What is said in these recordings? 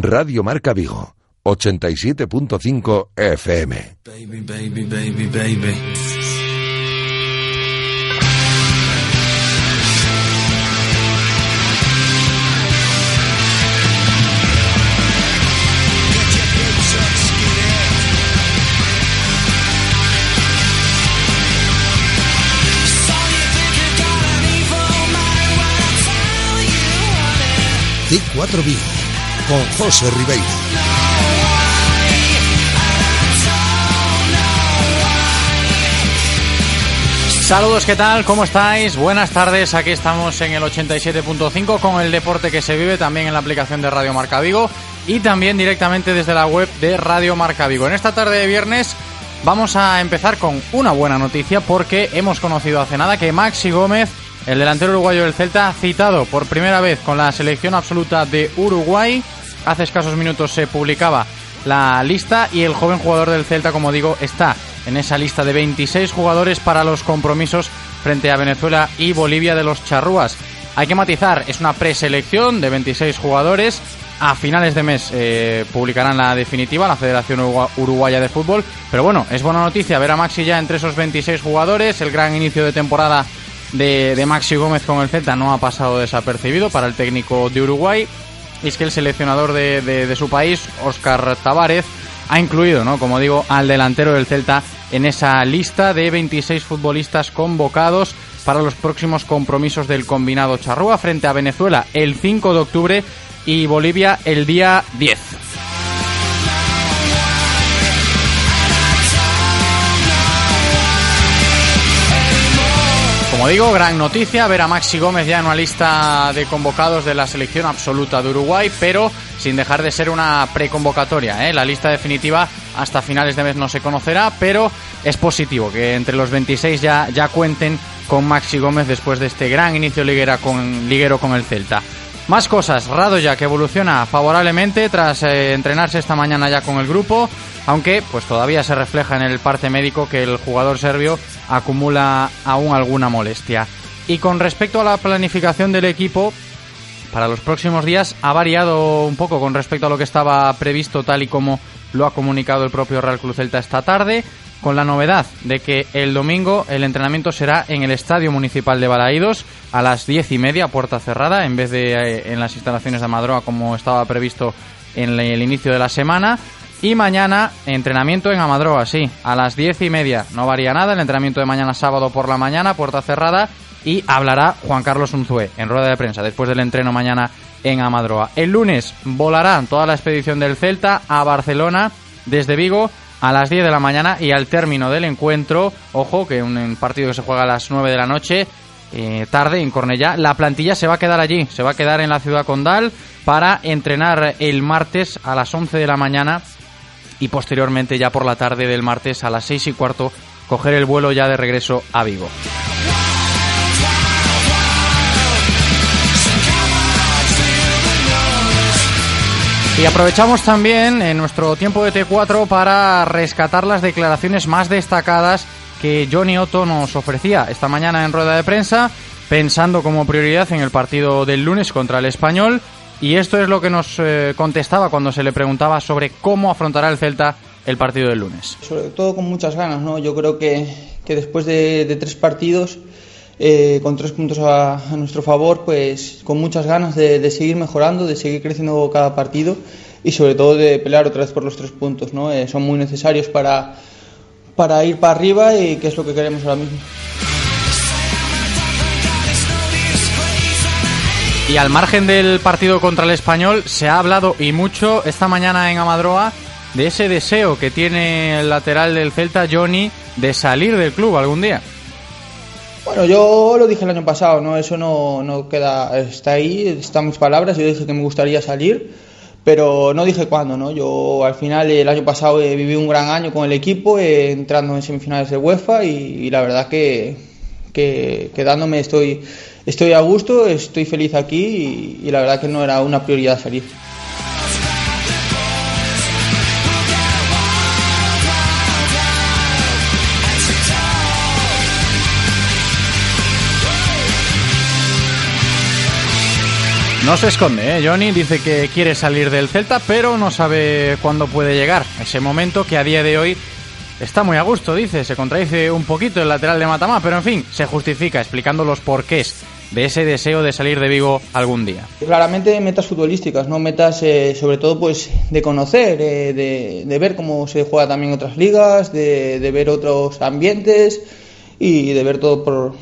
Radio Marca Vigo, 87.5 FM. Baby, baby, baby, baby. C4 Vigo con José Ribeiro. Saludos, ¿qué tal? ¿Cómo estáis? Buenas tardes, aquí estamos en el 87.5 con el deporte que se vive también en la aplicación de Radio Marca Vigo y también directamente desde la web de Radio Marca Vigo. En esta tarde de viernes vamos a empezar con una buena noticia porque hemos conocido hace nada que Maxi Gómez, el delantero uruguayo del Celta, citado por primera vez con la selección absoluta de Uruguay. Hace escasos minutos se publicaba la lista y el joven jugador del Celta, como digo, está en esa lista de 26 jugadores para los compromisos frente a Venezuela y Bolivia de los Charrúas. Hay que matizar, es una preselección de 26 jugadores. A finales de mes eh, publicarán la definitiva, la Federación Urugu- Uruguaya de Fútbol. Pero bueno, es buena noticia ver a Maxi ya entre esos 26 jugadores. El gran inicio de temporada de Maxi Gómez con el Celta no ha pasado desapercibido para el técnico de Uruguay. Es que el seleccionador de, de- de su país, Óscar Tavares, ha incluido, ¿no? como digo, al delantero del Celta en esa lista de 26 futbolistas convocados para los próximos compromisos del combinado Charrúa frente a Venezuela el 5 de octubre y Bolivia el día 10. Digo, gran noticia ver a Maxi Gómez ya en una lista de convocados de la selección absoluta de Uruguay, pero sin dejar de ser una preconvocatoria. ¿eh? La lista definitiva hasta finales de mes no se conocerá, pero es positivo que entre los 26 ya, ya cuenten con Maxi Gómez después de este gran inicio liguero con el Celta. Más cosas, Radoya que evoluciona favorablemente tras eh, entrenarse esta mañana ya con el grupo, aunque pues todavía se refleja en el parte médico que el jugador serbio acumula aún alguna molestia. Y con respecto a la planificación del equipo, para los próximos días ha variado un poco con respecto a lo que estaba previsto tal y como lo ha comunicado el propio Real Cruz Celta esta tarde, con la novedad de que el domingo el entrenamiento será en el Estadio Municipal de Balaídos a las diez y media, puerta cerrada, en vez de eh, en las instalaciones de Amadroa como estaba previsto en el inicio de la semana. Y mañana entrenamiento en Amadroa, sí, a las diez y media. No varía nada, el entrenamiento de mañana sábado por la mañana, puerta cerrada. Y hablará Juan Carlos Unzué en rueda de prensa después del entreno mañana en Amadroa. El lunes volarán toda la expedición del Celta a Barcelona desde Vigo a las 10 de la mañana y al término del encuentro, ojo, que un partido que se juega a las 9 de la noche, eh, tarde en Cornellá, la plantilla se va a quedar allí, se va a quedar en la ciudad condal para entrenar el martes a las 11 de la mañana y posteriormente ya por la tarde del martes a las 6 y cuarto coger el vuelo ya de regreso a Vigo. Y aprovechamos también en nuestro tiempo de T4 para rescatar las declaraciones más destacadas que Johnny Otto nos ofrecía esta mañana en rueda de prensa, pensando como prioridad en el partido del lunes contra el español. Y esto es lo que nos eh, contestaba cuando se le preguntaba sobre cómo afrontará el Celta el partido del lunes. Sobre todo con muchas ganas, ¿no? Yo creo que, que después de, de tres partidos, eh, con tres puntos a, nuestro favor, pues con muchas ganas de, de seguir mejorando, de seguir creciendo cada partido y sobre todo de pelear otra vez por los tres puntos, ¿no? Eh, son muy necesarios para, para ir para arriba y que es lo que queremos ahora mismo. Y al margen del partido contra el español, se ha hablado y mucho esta mañana en Amadroa de ese deseo que tiene el lateral del Celta, Johnny, de salir del club algún día. Bueno, yo lo dije el año pasado, ¿no? Eso no, no queda, está ahí, están mis palabras, yo dije que me gustaría salir, pero no dije cuándo, ¿no? Yo al final el año pasado eh, viví un gran año con el equipo, eh, entrando en semifinales de UEFA y, la verdad que, que quedándome estoy, estoy a gusto, estoy feliz aquí y la verdad que no era una prioridad salir. No se esconde, ¿eh? Johnny dice que quiere salir del Celta, pero no sabe cuándo puede llegar. Ese momento que a día de hoy está muy a gusto, dice. Se contradice un poquito el lateral de Matamá, pero en fin, se justifica explicando los porqués de ese deseo de salir de Vigo algún día. Claramente metas futbolísticas, no metas eh, sobre todo pues de conocer, eh, de, ver cómo se juega también otras ligas, de, de ver otros ambientes y de ver todo por...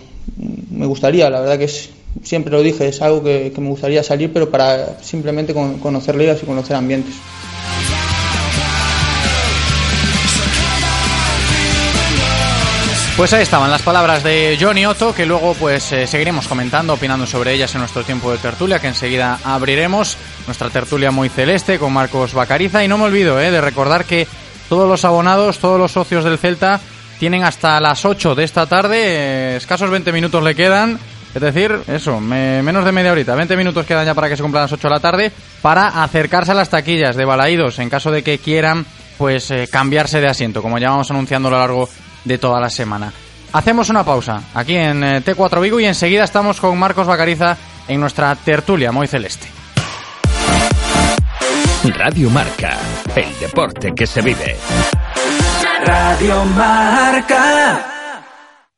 Me gustaría, la verdad que es siempre lo dije, es algo que, me gustaría salir, pero para simplemente con, conocer ligas y conocer ambientes. Pues ahí estaban las palabras de Johnny Otto, que luego pues eh, seguiremos comentando, opinando sobre ellas en nuestro tiempo de tertulia, que enseguida abriremos nuestra tertulia muy celeste con Marcos Bacariza. Y no me olvido eh, de recordar que todos los abonados, todos los socios del Celta tienen hasta las 8 de esta tarde, eh, escasos 20 minutos le quedan, es decir, eso, me, menos de media horita, 20 minutos quedan ya para que se cumplan las 8 de la tarde, para acercarse a las taquillas de Balaídos en caso de que quieran pues eh, cambiarse de asiento, como ya vamos anunciando a lo largo de toda la semana. Hacemos una pausa aquí en eh, T4 Vigo y enseguida estamos con Marcos Bacariza en nuestra tertulia muy celeste. Radio Marca, el deporte que se vive. Radio Marca.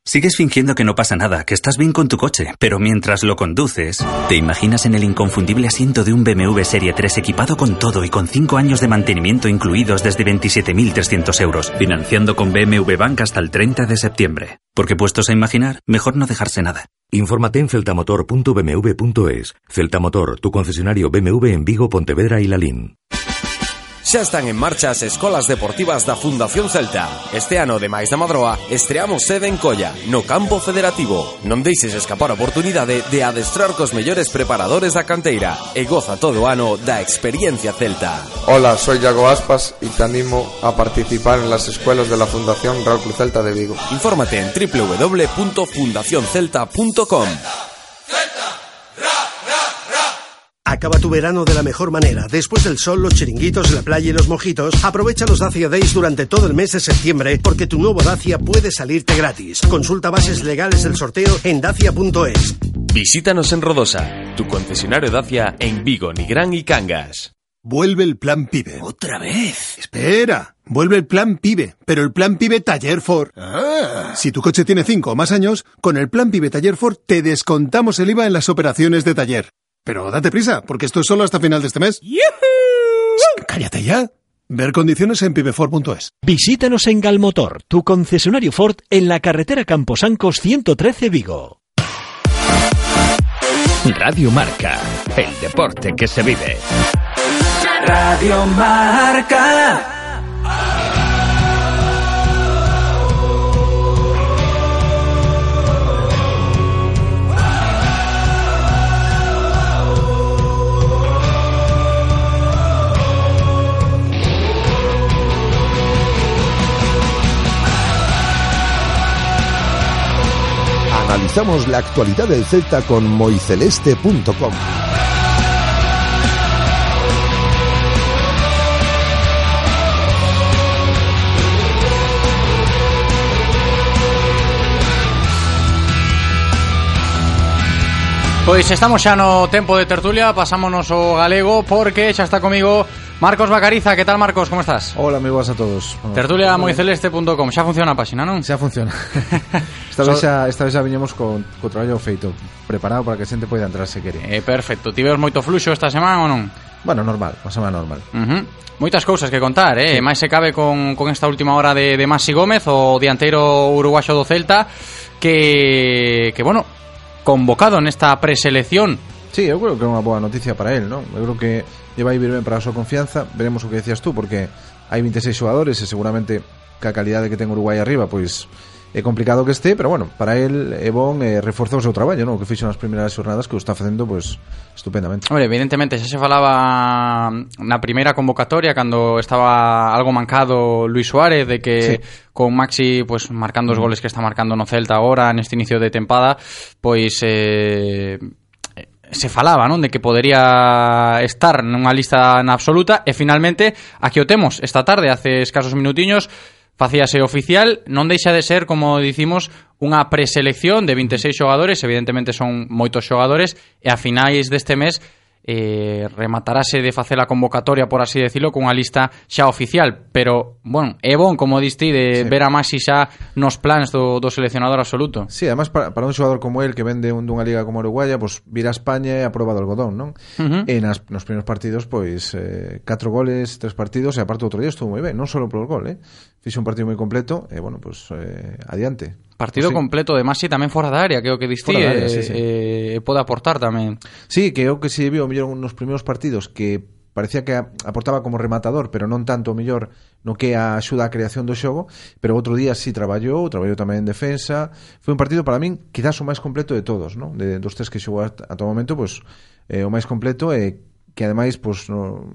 Sigues fingiendo que no pasa nada, que estás bien con tu coche, pero mientras lo conduces, te imaginas en el inconfundible asiento de un BMW Serie 3 equipado con todo y con 5 años de mantenimiento incluidos desde 27.300 euros, financiando con BMW Bank hasta el 30 de septiembre. Porque puestos a imaginar, mejor no dejarse nada. Infórmate en celtamotor.bmw.es. Celtamotor, tu concesionario BMW en Vigo, Pontevedra y Lalín. Xa están en marcha as escolas deportivas da Fundación Celta. Este ano, de máis da Madroa, estreamos sede en Colla, no campo federativo. Non deixes escapar a oportunidade de adestrar cos mellores preparadores da canteira e goza todo o ano da experiencia celta. Hola, soy Yago Aspas y te animo a participar en las escuelas de la Fundación Real Cruz Celta de Vigo. Infórmate en www.fundacioncelta.com. Acaba tu verano de la mejor manera. Después del sol, los chiringuitos, la playa y los mojitos, aprovecha los Dacia Days durante todo el mes de septiembre porque tu nuevo Dacia puede salirte gratis. Consulta bases legales del sorteo en dacia.es. Visítanos en Rodosa, tu concesionario Dacia en Vigo, Nigrán y Cangas. Vuelve el plan PIBE. ¿Otra vez? Espera, vuelve el plan PIBE, pero el plan PIBE Taller Ford. Ah. Si tu coche tiene 5 o más años, con el plan PIBE Taller Ford te descontamos el IVA en las operaciones de taller. Pero date prisa, porque esto es solo hasta final de este mes. ¡Yuhu! ¡Cállate ya! Ver condiciones en pibeford.es. Visítanos en Galmotor, tu concesionario Ford en la carretera Camposancos 113 Vigo. Radio Marca, el deporte que se vive. Radio Marca. Analizamos la actualidad del Celta con moiceleste.com. Pois estamos xa no tempo de tertulia, pasámonos o galego porque xa está comigo Marcos Bacariza, ¿qué tal Marcos? ¿Cómo estás? Hola, muy buenas a todos. Tertulia moiceleste.com, xa funciona a página, non? Xa funciona. esta, vez xa, esta vez xa viñemos con, co traballo feito, preparado para que a xente poida entrar se quere. Eh, perfecto. Ti veos moito fluxo esta semana ou non? Bueno, normal, unha semana normal. Uh -huh. Moitas cousas que contar, eh? Sí. Máis se cabe con, con esta última hora de, de Masi Gómez, o dianteiro uruguaxo do Celta, que, que bueno, convocado nesta preselección. Sí, eu creo que é unha boa noticia para él, non? Eu creo que lle vai vir ben para a súa confianza veremos o que decías tú porque hai 26 xogadores e seguramente ca calidade que ten Uruguai arriba pois é complicado que este, pero bueno, para el é bon eh, reforzou o seu traballo, non? O que fixo nas primeiras xornadas que o está facendo pois estupendamente. Hombre, evidentemente xa se falaba na primeira convocatoria cando estaba algo mancado Luis Suárez de que sí. con Maxi pues marcando os mm. goles que está marcando no Celta agora neste inicio de tempada, pois eh se falaba, non, de que podería estar nunha lista na absoluta e finalmente aquí o temos. Esta tarde, hace escasos minutiños, facíase oficial, non deixa de ser, como dicimos, unha preselección de 26 xogadores, evidentemente son moitos xogadores e a finais deste mes eh, rematarase de facer a convocatoria, por así decirlo, cunha lista xa oficial, pero, bueno, é bon, como diste, de sí. ver a Maxi xa nos plans do, do seleccionador absoluto. Sí, además para, para un xogador como el que vende un, dunha liga como Uruguaya, pois pues, vir a España e a prova do algodón, non? Uh -huh. E nas, nos primeiros partidos, pois, eh, catro goles, tres partidos, e aparte outro día estuvo moi ben, non só polo gol, eh? Fixe un partido moi completo, e, bueno, pois, pues, eh, adiante. Partido sí. completo, además, si tamén fora da área, creo que distí, fora área, eh, sí, sí. Eh, pode aportar tamén. Sí, que o que se viu mellor nos primeiros partidos que parecía que aportaba como rematador, pero non tanto o mellor no que a axuda á creación do xogo, pero outro día sí traballou, traballou tamén en defensa. Foi un partido para min quizás o máis completo de todos, ¿no? De dos tres que xogou ata o momento, pois pues, eh, o máis completo e eh, que ademais pois pues, no,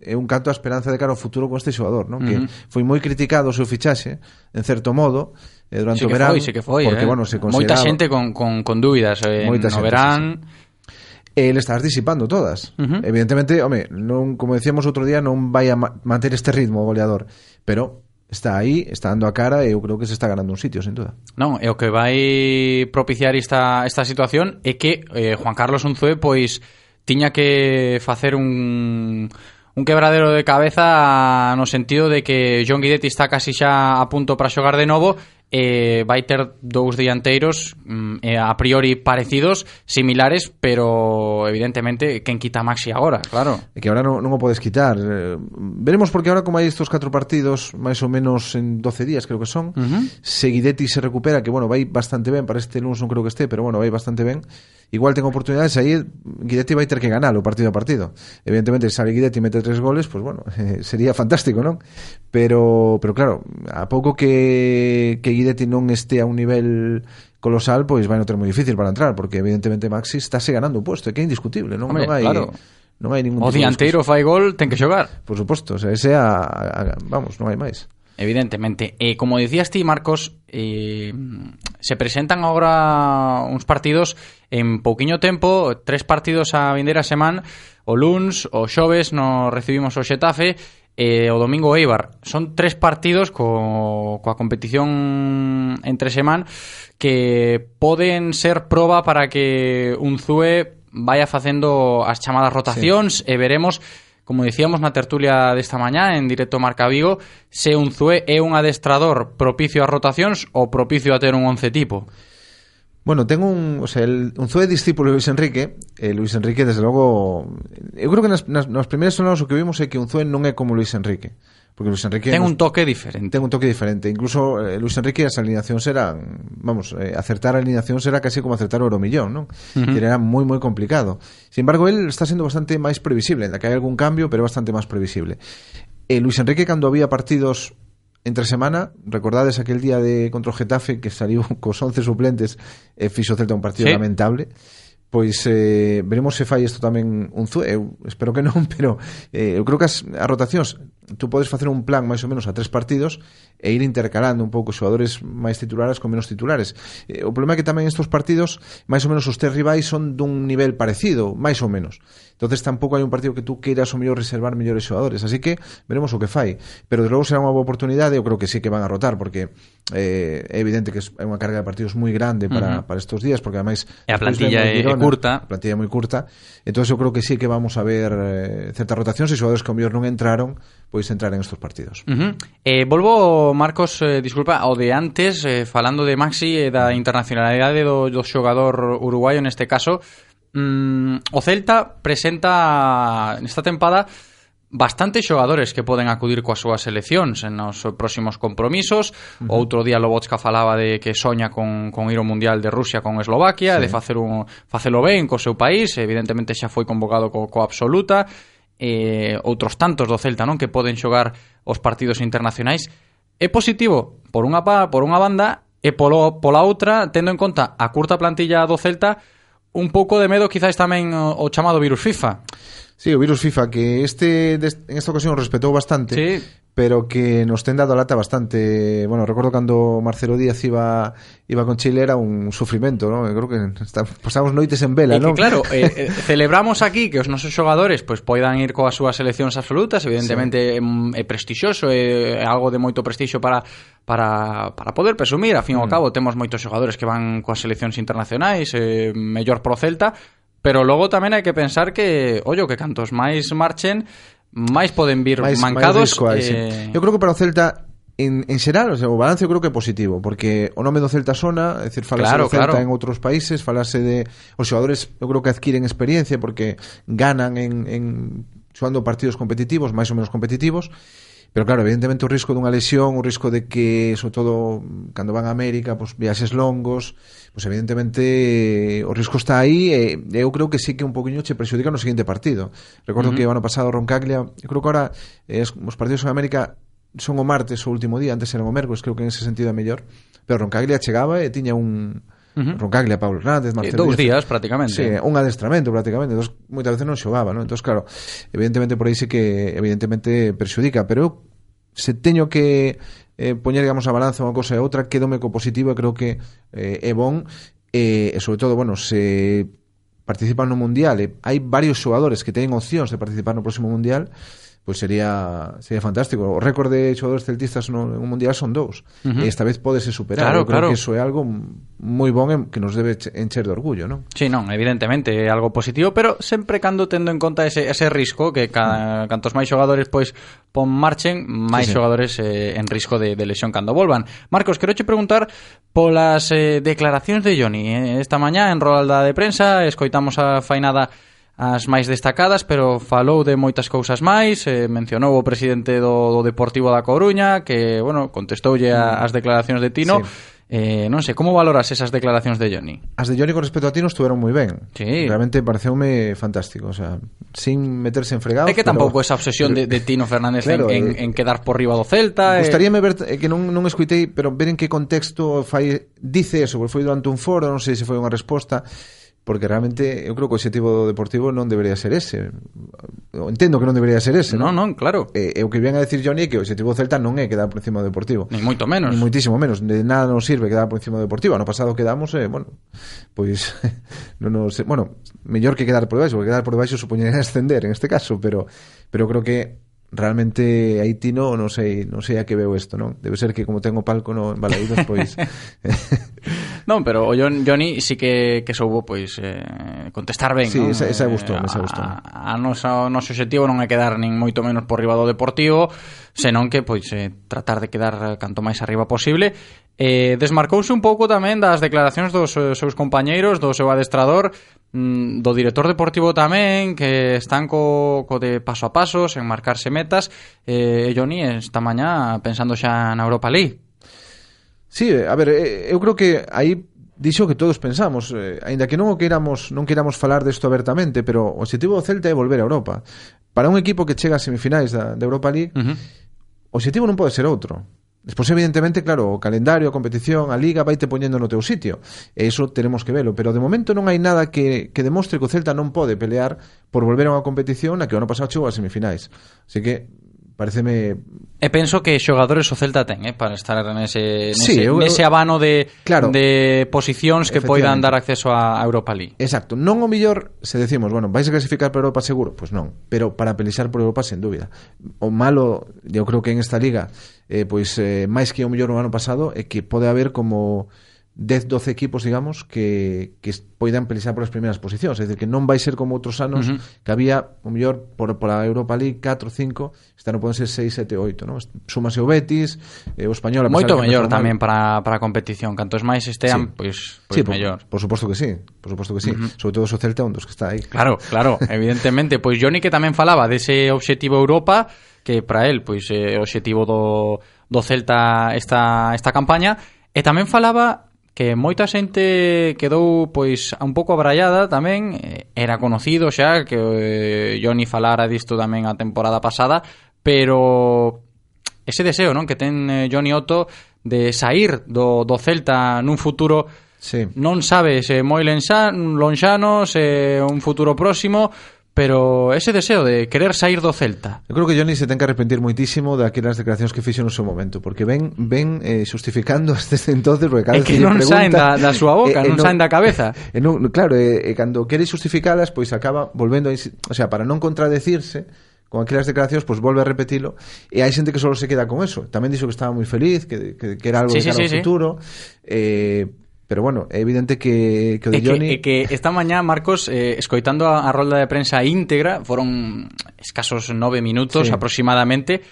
é un canto a esperanza de cara ao futuro con este xogador, non? Uh -huh. Que foi moi criticado o seu fichaxe, en certo modo, eh, durante sí o verán, foi, sí que foi, porque eh? bueno, se consideraba moita xente con con con dúbidas eh, moita no xente, verán. Sí, sí e le estás disipando todas. Uh -huh. Evidentemente, home, non, como decíamos outro día, non vai a manter este ritmo goleador, pero está aí, está dando a cara e eu creo que se está ganando un sitio, sin duda. Non, e o que vai propiciar esta, esta situación é que eh, Juan Carlos Unzué pois tiña que facer un un quebradero de cabeza no sentido de que John Guidetti está casi xa a punto para xogar de novo eh, vai ter dous dianteiros mm, eh, a priori parecidos, similares, pero evidentemente quen quita Maxi agora, claro. É que agora non, non o podes quitar. Eh, veremos porque agora como hai estes catro partidos, máis ou menos en 12 días creo que son, uh -huh. Seguidetti se recupera, que bueno, vai bastante ben, para este lunes non creo que este, pero bueno, vai bastante ben. Igual ten oportunidades aí, Guidetti vai ter que ganar o partido a partido. Evidentemente, se sale Guidetti e mete tres goles, pues bueno, eh, sería fantástico, non? Pero pero claro, a pouco que que Guidetti non este a un nivel colosal, pois vai non ter moi difícil para entrar, porque evidentemente Maxi estáse ganando o puesto, é que é indiscutible, non, Hombre, non hai... Claro. Non hai ningún o dianteiro fai gol, ten que xogar. Por suposto, o sea, ese a, a, vamos, non hai máis. Evidentemente. Eh, como decías ti, Marcos, eh, se presentan agora uns partidos en pouquiño tempo, tres partidos a vindeira semana, o luns, o xoves, no recibimos o Xetafe, e o domingo Eibar. Son tres partidos co, coa competición entre semana que poden ser proba para que un Zue vaya facendo as chamadas rotacións sí. e veremos como dicíamos na tertulia desta mañá en directo Marca Vigo, se un Zue é un adestrador propicio a rotacións ou propicio a ter un once tipo. Bueno, ten un, o sea, el, un zoe discípulo de Luis Enrique, eh, Luis Enrique desde logo, eu creo que nas, nas, nas primeiras sonadas o que vimos é que un zoe non é como Luis Enrique, porque Luis Enrique ten nos, un toque diferente. Ten un toque diferente, incluso eh, Luis Enrique as alineacións eran, vamos, eh, acertar alineación era casi como acertar o Euromillón, non? Uh -huh. Era moi moi complicado. Sin embargo, él está sendo bastante máis previsible, da que hai algún cambio, pero bastante máis previsible. Eh, Luis Enrique cando había partidos entre semana, recordades aquel día de contra o Getafe que saliu cos 11 suplentes eh, e fixo Celta un partido sí. lamentable pois eh, veremos se fai isto tamén un Zue eu espero que non, pero eh, eu creo que as, as rotacións tú podes facer un plan máis ou menos a tres partidos e ir intercalando un pouco xogadores máis titulares con menos titulares. Eh, o problema é que tamén estos partidos, máis ou menos os tres rivais son dun nivel parecido, máis ou menos. Entonces tampouco hai un partido que tú queiras o mellor reservar mellores xogadores, así que veremos o que fai, pero de logo será unha boa oportunidade, eu creo que sí que van a rotar porque eh, é evidente que é unha carga de partidos moi grande para, uh -huh. para estos días porque ademais e a plantilla é curta, a plantilla é moi curta. Entonces eu creo que sí que vamos a ver eh, certas rotacións e xogadores que ao mellor non entraron, pois pois entrar en estos partidos. Uh -huh. eh, volvo, Marcos, eh, disculpa, ao de antes, eh, falando de Maxi e eh, da internacionalidade do, do xogador uruguayo neste caso, mm, o Celta presenta nesta tempada bastantes xogadores que poden acudir coas súas seleccións en os próximos compromisos. Uh -huh. Outro día Lobotska falaba de que soña con, con ir ao Mundial de Rusia con Eslovaquia, sí. de facer un, facelo ben co seu país, evidentemente xa foi convocado co, co absoluta eh, outros tantos do Celta, non? Que poden xogar os partidos internacionais. É positivo por unha pa, por unha banda e polo, pola outra, tendo en conta a curta plantilla do Celta, un pouco de medo quizás, tamén o, o chamado virus FIFA. Sí, o virus FIFA, que este en esta ocasión respetou bastante, sí. pero que nos ten dado a lata bastante. Bueno, recordo cando Marcelo Díaz iba iba con Chile era un sufrimento, ¿no? creo que está, pasamos noites en vela, e ¿no? Que, claro, eh, eh, celebramos aquí que os nosos xogadores pois poidan ir coas súas seleccións absolutas, evidentemente sí. é mm, prestixioso, é algo de moito prestixio para para, para poder presumir, a fin mm. ao cabo temos moitos xogadores que van coas seleccións internacionais, eh, mellor pro Celta, Pero logo tamén hai que pensar que, ollo, que cantos máis marchen, máis poden vir máis, mancados. Máis risco, hai, eh... sí. Eu creo que para o Celta en, en xeral, o, sea, o balance eu creo que é positivo, porque o nome do Celta sona, é dicir, falase claro, do Celta claro. en outros países, falase de os xogadores, eu creo que adquiren experiencia porque ganan en en xogando partidos competitivos, máis ou menos competitivos, Pero claro, evidentemente o risco dunha lesión, o risco de que, sobre todo, cando van a América, pois, pues, viaxes longos, pois pues, evidentemente eh, o risco está aí e eu creo que sí que un poquinho che prexudica no seguinte partido. Recordo uh -huh. que o ano pasado Roncaglia, eu creo que ahora eh, os partidos en América son o martes o último día, antes eran o mércoles, creo que en ese sentido é mellor, pero Roncaglia chegaba e tiña un uh -huh. Roncaglia, Pablo Hernández, eh, Marcelo eh, Dous días, prácticamente. Sí, un adestramento, prácticamente. Dos, moitas veces non xogaba, non? Entón, claro, evidentemente por aí sí que evidentemente perxudica, pero eu se teño que eh, poñer, digamos, a balanza unha cosa e outra, quedome co positivo e creo que eh, é bon, eh, e sobre todo, bueno, se participan no Mundial, e hai varios xogadores que teñen opcións de participar no próximo Mundial, pois sería sería fantástico. O récord de xogadores celtistas no, en un mundial son dous. Uh -huh. E esta vez pódese superar. Claro, Eu creo claro. que iso é algo moi bon que nos debe encher de orgullo, non? Sí, non, evidentemente é algo positivo, pero sempre cando tendo en conta ese, ese risco que ca, mm. cantos máis xogadores pois pon marchen, máis sí, sí. xogadores eh, en risco de, de lesión cando volvan. Marcos, quero che preguntar polas eh, declaracións de Johnny. Eh, esta mañá en rolda de prensa escoitamos a fainada as máis destacadas, pero falou de moitas cousas máis, eh, mencionou o presidente do, do Deportivo da Coruña, que, bueno, contestoulle a, mm. as declaracións de Tino, sí. Eh, non sei, como valoras esas declaracións de Johnny? As de Johnny con respecto a ti non estuveron moi ben. Sí. Realmente pareceume fantástico, o sea, sin meterse en fregados. É que tampouco pero... esa obsesión de, de Tino Fernández claro, en, en, eh, en quedar por riba do Celta. Eh. Gustaríame eh... ver eh, que non, non escuitei, pero ver en que contexto fai, dice eso, porque foi durante un foro, non sei se foi unha resposta porque realmente eu creo que o objetivo do Deportivo non debería ser ese. Entendo que non debería ser ese. Non, non, claro. e, e o que vien a decir Johnny é que o objetivo do Celta non é quedar por encima do Deportivo. Ni moito menos. Ni moitísimo menos. De nada nos sirve quedar por encima do Deportivo. Ano pasado quedamos, eh, bueno, pois non nos, bueno, mellor que quedar por debaixo, porque quedar por debaixo supoñería ascender en este caso, pero pero creo que realmente aí no, non sei, non sei a que veo isto, non? Debe ser que como tengo palco no en Balaídos, pois Non, pero o John, Johnny sí que, que soubo pois eh, contestar ben, sí, non? esa, esa gustou, eh, esa gustou. A, a nosa, o noso objetivo non é quedar nin moito menos por riba do Deportivo, senón que pois eh, tratar de quedar canto máis arriba posible eh, desmarcouse un pouco tamén das declaracións dos eh, seus compañeiros, do seu adestrador, mm, do director deportivo tamén que están co, co de paso a paso sen marcarse metas eh, Johnny esta mañá pensando xa na Europa League Sí, a ver, eh, eu creo que aí dixo que todos pensamos, eh, aínda que non o queiramos, non queiramos falar desto abertamente, pero o objetivo do Celta é volver a Europa. Para un equipo que chega a semifinais da, da Europa League, uh -huh. o objetivo non pode ser outro. Despois, evidentemente, claro, o calendario, a competición, a liga vai te poñendo no teu sitio. E iso tenemos que velo. Pero de momento non hai nada que, que demostre que o Celta non pode pelear por volver a unha competición na que o ano pasado chegou a semifinais. Así que Pareceme... E penso que xogadores o Celta ten, eh, para estar nese, nese, sí, eu, nese abano de, claro, de posicións que poidan dar acceso a Europa League. Exacto. Non o millor se decimos, bueno, vais a clasificar para Europa seguro? Pois pues non, pero para pelexar por Europa, sen dúbida. O malo, eu creo que en esta liga, eh, pois eh, máis que o millor o ano pasado, é que pode haber como 10, 12 equipos, digamos, que, que poidan pelexar polas primeiras posicións. É dicir, que non vai ser como outros anos uh -huh. que había, o mellor, por, por a Europa League, 4, 5, esta non poden ser 6, 7, 8, non? Súmase o Betis, eh, o Español... Moito mellor tamén para, para a competición. Cantos máis estean, sí. pois, pois sí, mellor. Por, por suposto que sí, por suposto que sí. Uh -huh. Sobre todo o Celta, un dos que está aí. Claro, claro, evidentemente. Pois Johnny que tamén falaba dese obxectivo Europa, que para el, pois, é eh, o obxectivo do, do Celta esta, esta campaña, E tamén falaba que moita xente quedou pois un pouco abrallada tamén, eh, era conocido xa que eh, Johnny falara disto tamén a temporada pasada, pero ese deseo, non, que ten eh, Johnny Otto de sair do, do Celta nun futuro sí. non sabe se moi lonxano, se eh, un futuro próximo, pero ese deseo de querer sair do Celta. Eu creo que Johnny se ten que arrepentir moitísimo daquelas declaracións que fixo no seu momento, porque ven ven eh, justificando desde entonces, porque cada vez que, non pregunta, saen da, da súa boca, eh, non, saen da cabeza. Eh, non, claro, eh, eh, cando quere justificalas, pois acaba volvendo a, o sea, para non contradecirse, con aquelas declaracións, pois volve a repetilo e hai xente que solo se queda con eso tamén dixo que estaba moi feliz que, que, que era algo sí, de cara sí, ao sí, futuro sí. eh, Pero bueno, é evidente que, que o de Johnny... É que, é que esta mañá, Marcos, eh, escoitando a, a rolda de prensa íntegra, foron escasos nove minutos sí. aproximadamente,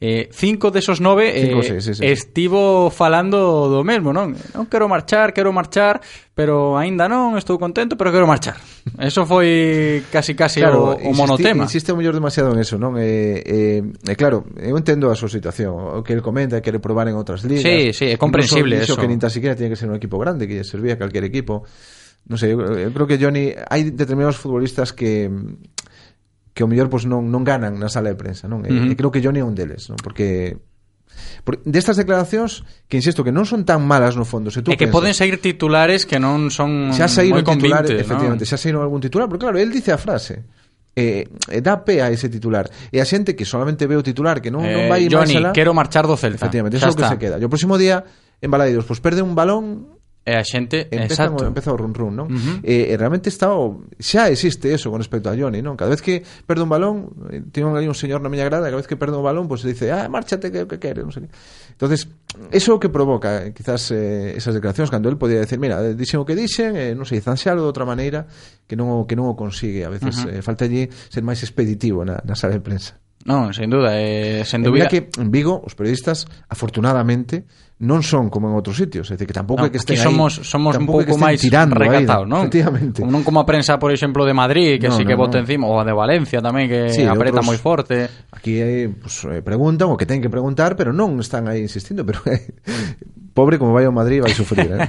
eh, cinco desos nove cinco, eh, sí, sí, sí. estivo falando do mesmo, non? Non quero marchar, quero marchar, pero aínda non, estou contento, pero quero marchar. Eso foi casi casi claro, o, o insisti, monotema. Insiste mellor demasiado en eso, non? E, eh, eh, claro, eu entendo a súa situación, o que el comenta, quere probar en outras ligas. Sí, sí, é comprensible eso. que nin tan siquiera tiene que ser un equipo grande, que lle servía a calquer equipo. Non sé, eu, eu creo que Johnny, hai determinados futbolistas que que o mellor pois, non, non ganan na sala de prensa non? E, uh -huh. e creo que Johnny é un deles non? porque por destas declaracións que insisto que non son tan malas no fondo, se tú E que pensas, poden seguir titulares que non son xa moi convintes, titular, efectivamente, ¿no? xa saíron algún titular, porque claro, el dice a frase. Eh, eh, dá pé a ese titular e a xente que solamente ve o titular que non, eh, non vai Johnny, máis alá, quero marchar do Celta efectivamente, eso é o que se queda e o próximo día en Balaidos, pois pues, perde un balón E a xente, empeza, exacto. Empeza o run run, non? Uh -huh. Eh, e, eh, e realmente está o, xa existe eso con respecto a Johnny, non? Cada vez que perde un balón, tiño aí un señor na miña grada, cada vez que perde un balón, pois pues, dice, "Ah, márchate que que queres", non sei. Entonces, eso que provoca eh, quizás eh, esas declaracións cando el podía decir, "Mira, dixen o que dixen, eh, non sei, zanxalo de outra maneira que non o que non o consigue, a veces uh -huh. eh, falta allí ser máis expeditivo na na sala de prensa." Non, sen duda, eh, sen dúbida. que en Vigo os periodistas afortunadamente non son como en outros sitios, é dicir que tampouco no, é que estén somos, aí, somos un pouco máis recatados, non? Efectivamente. Non como a prensa, por exemplo, de Madrid, que no, sí que no, vota no. encima, ou a de Valencia tamén que sí, apreta moi forte. Aquí hai, pues, eh, preguntan o que ten que preguntar, pero non están aí insistindo, pero eh, pobre como vai ao Madrid vai sufrir, eh.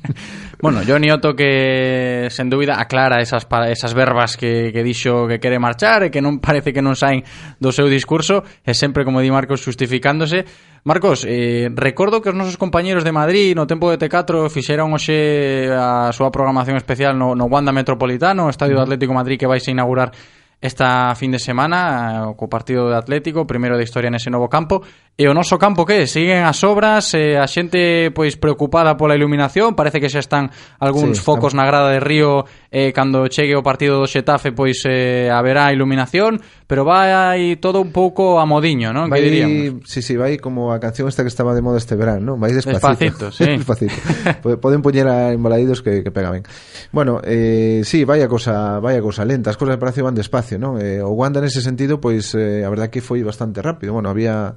bueno, Johnny Otto que sen dúbida aclara esas esas verbas que que dixo que quere marchar e que non parece que non saen do seu discurso, e sempre como di Marcos justificándose Marcos, eh, recordo que os nosos compañeros de Madrid no tempo de T4 fixeron hoxe a súa programación especial no, no Wanda Metropolitano, o Estadio do Atlético Madrid que vais a inaugurar esta fin de semana eh, co partido de Atlético, primeiro de historia nese novo campo. E o noso campo que siguen as obras, eh, a xente pois preocupada pola iluminación, parece que xa están algúns sí, focos na grada de Río eh, cando chegue o partido do Xetafe pois eh, haberá iluminación, pero vai todo un pouco a modiño, non? Vai, que diríamos? Sí, sí, vai como a canción esta que estaba de moda este verán, non? Vai despacito. Despacito, sí. despacito. Poden poñer a embalaídos que, que pega ben. Bueno, eh, sí, vai a cosa, vai a cosa lenta, as cosas de Palacio van despacio, non? Eh, o Wanda nese sentido, pois eh, a verdad que foi bastante rápido. Bueno, había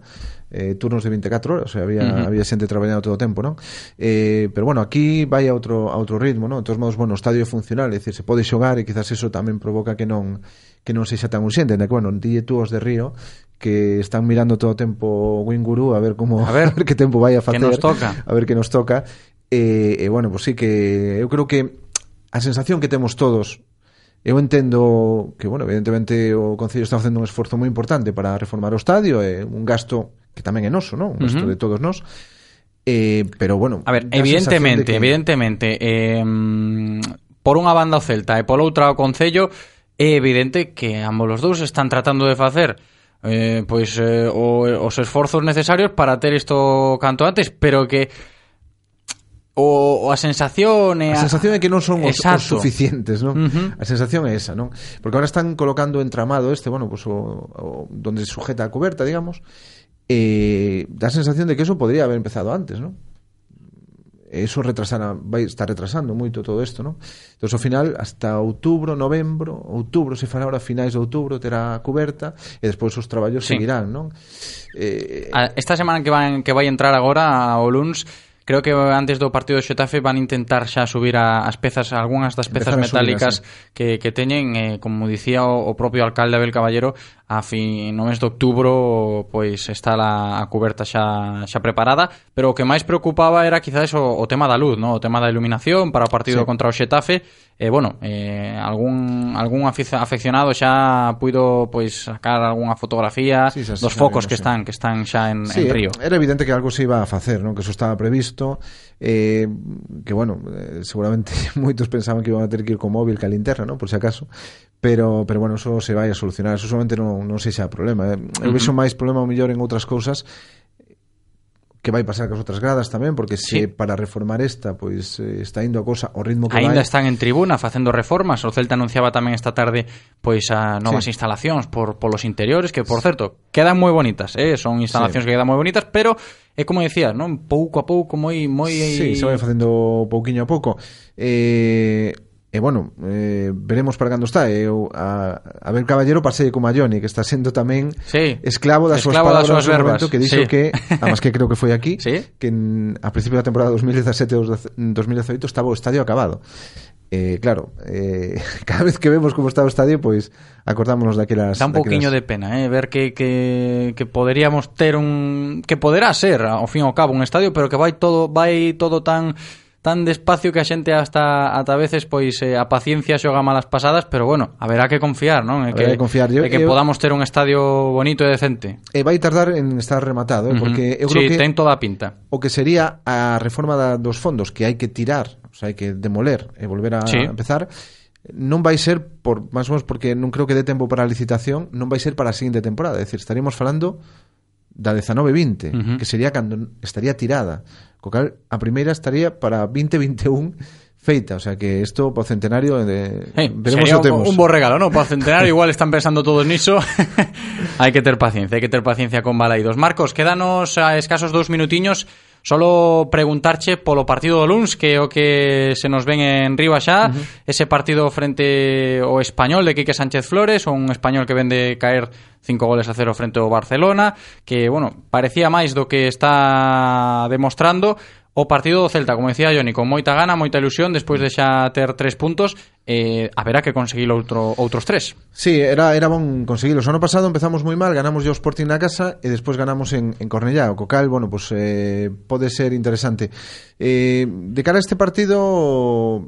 eh, turnos de 24 horas, o sea, había, uh -huh. había xente traballando todo o tempo, non? Eh, pero bueno, aquí vai a outro, a outro ritmo, non? De todos modos, bueno, o estadio funcional, é dicir, se pode xogar e quizás eso tamén provoca que non que non sexa tan urxente, que, bueno, dille tú os de Río que están mirando todo o tempo Winguru a ver como a ver, a ver que tempo vai a facer, que nos toca. a ver que nos toca. E, eh, eh, bueno, pois pues sí que eu creo que a sensación que temos todos Eu entendo que, bueno, evidentemente o Concello está facendo un esforzo moi importante para reformar o estadio, é un gasto que tamén é noso, non? Un gasto uh -huh. de todos nós. Eh, pero bueno, a ver, evidentemente, que... evidentemente, eh, por unha banda o Celta e pola outra o Concello, é evidente que ambos os dous están tratando de facer eh, pois eh, o, os esforzos necesarios para ter isto canto antes, pero que o, o a sensación é a... a sensación é que non son os, Exacto. os suficientes, non? Uh -huh. A sensación é esa, non? Porque agora están colocando entramado este, bueno, pues, o, o donde se sujeta a coberta, digamos, eh, dá a sensación de que eso podría haber empezado antes, non? Eso retrasará, vai estar retrasando moito todo isto, non? Entón, ao final, hasta outubro, novembro, outubro, se fará ahora finais de outubro, terá coberta, e despois os traballos sí. seguirán, non? Eh, Esta semana que, van, que vai entrar agora, ao LUNS, Creo que antes do partido do Xetafe van intentar xa subir a, as pezas, algunhas das pezas Dejar metálicas subir, sí. que, que teñen, eh, como dicía o, o propio alcalde Abel Caballero, a fin no mes de outubro pois está a, a cuberta xa xa preparada, pero o que máis preocupaba era quizás o, o tema da luz, no? o tema da iluminación para o partido sí. contra o Xetafe. E eh, bueno, eh, algún algún afeccionado xa puido pois sacar algunha fotografía sí, xa, dos xa, focos que están que están xa en, sí, en Río. Era evidente que algo se iba a facer, non? Que eso estaba previsto, eh, que bueno, eh, seguramente moitos pensaban que iban a ter que ir co móvil ca linterna, non? Por si acaso, pero pero bueno, eso se vai a solucionar, eso solamente non, non sei xa problema. Eh? Eu vexo máis problema o mellor en outras cousas que vai pasar cas outras gradas tamén, porque se sí. para reformar esta, pois eh, está indo a cosa o ritmo que Ainda vai. están en tribuna facendo reformas, o Celta anunciaba tamén esta tarde pois a novas sí. instalacións por polos interiores, que por certo, quedan moi bonitas, eh? son instalacións sí. que quedan moi bonitas, pero é como decías, non? Pouco a pouco, moi moi Sí, se vai facendo pouquiño a pouco. Eh E bueno, eh, veremos para cando está eu, a, a ver Caballero pasei como a Johnny Que está sendo tamén sí. esclavo das esclavo súas palabras das súas verbas momento, Que dixo sí. que, además que creo que foi aquí sí. Que en, a principio da temporada 2017-2018 estaba o estadio acabado Eh, claro, eh, cada vez que vemos como está o estadio, pois acordámonos daquelas... Da un poquinho daquelas... de pena, eh, ver que, que, que poderíamos ter un... que poderá ser, ao fin e ao cabo, un estadio, pero que vai todo vai todo tan tan despacio que a xente hasta ata veces pois eh, a paciencia xoga malas pasadas, pero bueno, haberá que confiar, non? É que, que confiar. yo, é que eu, podamos ter un estadio bonito e decente. E vai tardar en estar rematado, eh, uh -huh. porque eu sí, creo que ten toda a pinta. O que sería a reforma da, dos fondos que hai que tirar, o sea, hai que demoler e volver a sí. empezar non vai ser por máis ou menos porque non creo que dé tempo para a licitación, non vai ser para a seguinte temporada, é dicir, estaríamos falando da 19-20, uh -huh. que sería cando estaría tirada. Co cal, a primeira estaría para 2021 feita, o sea que isto para o centenario de... hey, veremos sería o temos. un, un bo regalo, ¿no? Para o centenario igual están pensando todos niso. hai que ter paciencia, hai que ter paciencia con Balaidos. Marcos, quédanos a escasos dous minutiños Solo preguntarche polo partido do Luns, que é o que se nos ven en Riba xa, uh -huh. ese partido frente ao español de Quique Sánchez Flores, un español que vende caer cinco goles a cero frente ao Barcelona, que, bueno, parecía máis do que está demostrando, O partido do Celta, como decía Johnny, con moita gana, moita ilusión, despois de xa ter tres puntos, eh, haberá que conseguir outro, outros tres. Sí, era, era bon conseguilos. O ano pasado empezamos moi mal, ganamos o Sporting na casa e despois ganamos en, en Cornellá. O Cocal, bueno, pues, eh, pode ser interesante. Eh, de cara a este partido,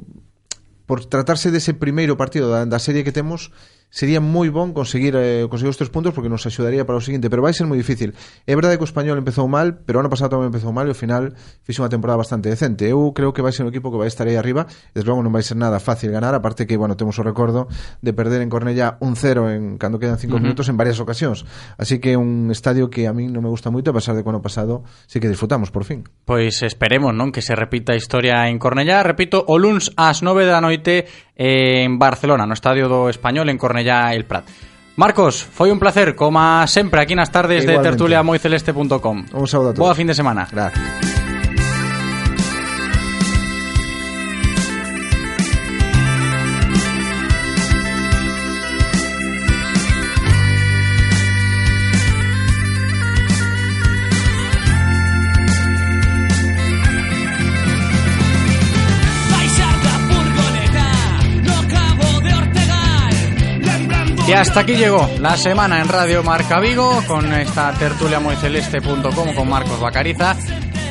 por tratarse dese primeiro partido da, da serie que temos, eh, sería moi bon conseguir eh, conseguir os tres puntos porque nos axudaría para o seguinte, pero vai ser moi difícil. É verdade que o español empezou mal, pero o ano pasado tamén empezou mal e ao final fixe unha temporada bastante decente. Eu creo que vai ser un equipo que vai estar aí arriba, e desde logo non vai ser nada fácil ganar, aparte que, bueno, temos o recordo de perder en Cornellá un cero en cando quedan cinco uh -huh. minutos en varias ocasións. Así que un estadio que a min non me gusta moito, a pesar de que o ano pasado sí que disfrutamos, por fin. Pois esperemos, non, que se repita a historia en Cornellá. Repito, o luns ás 9 da noite en Barcelona, no estadio do Español en Cornellá con ella el Prat. Marcos, fue un placer, como siempre, aquí en las tardes Igualmente. de tertuliamoyceleste.com. Un saludo a todos. Buen fin de semana. Gracias. Y hasta aquí llegó la semana en Radio Marca Vigo con esta tertulia moiceleste.com con Marcos Bacariza.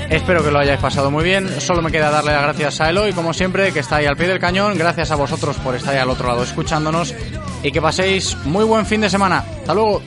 Espero que lo hayáis pasado muy bien. Solo me queda darle las gracias a Eloy, como siempre, que está ahí al pie del cañón. Gracias a vosotros por estar ahí al otro lado escuchándonos. Y que paséis muy buen fin de semana. Hasta luego.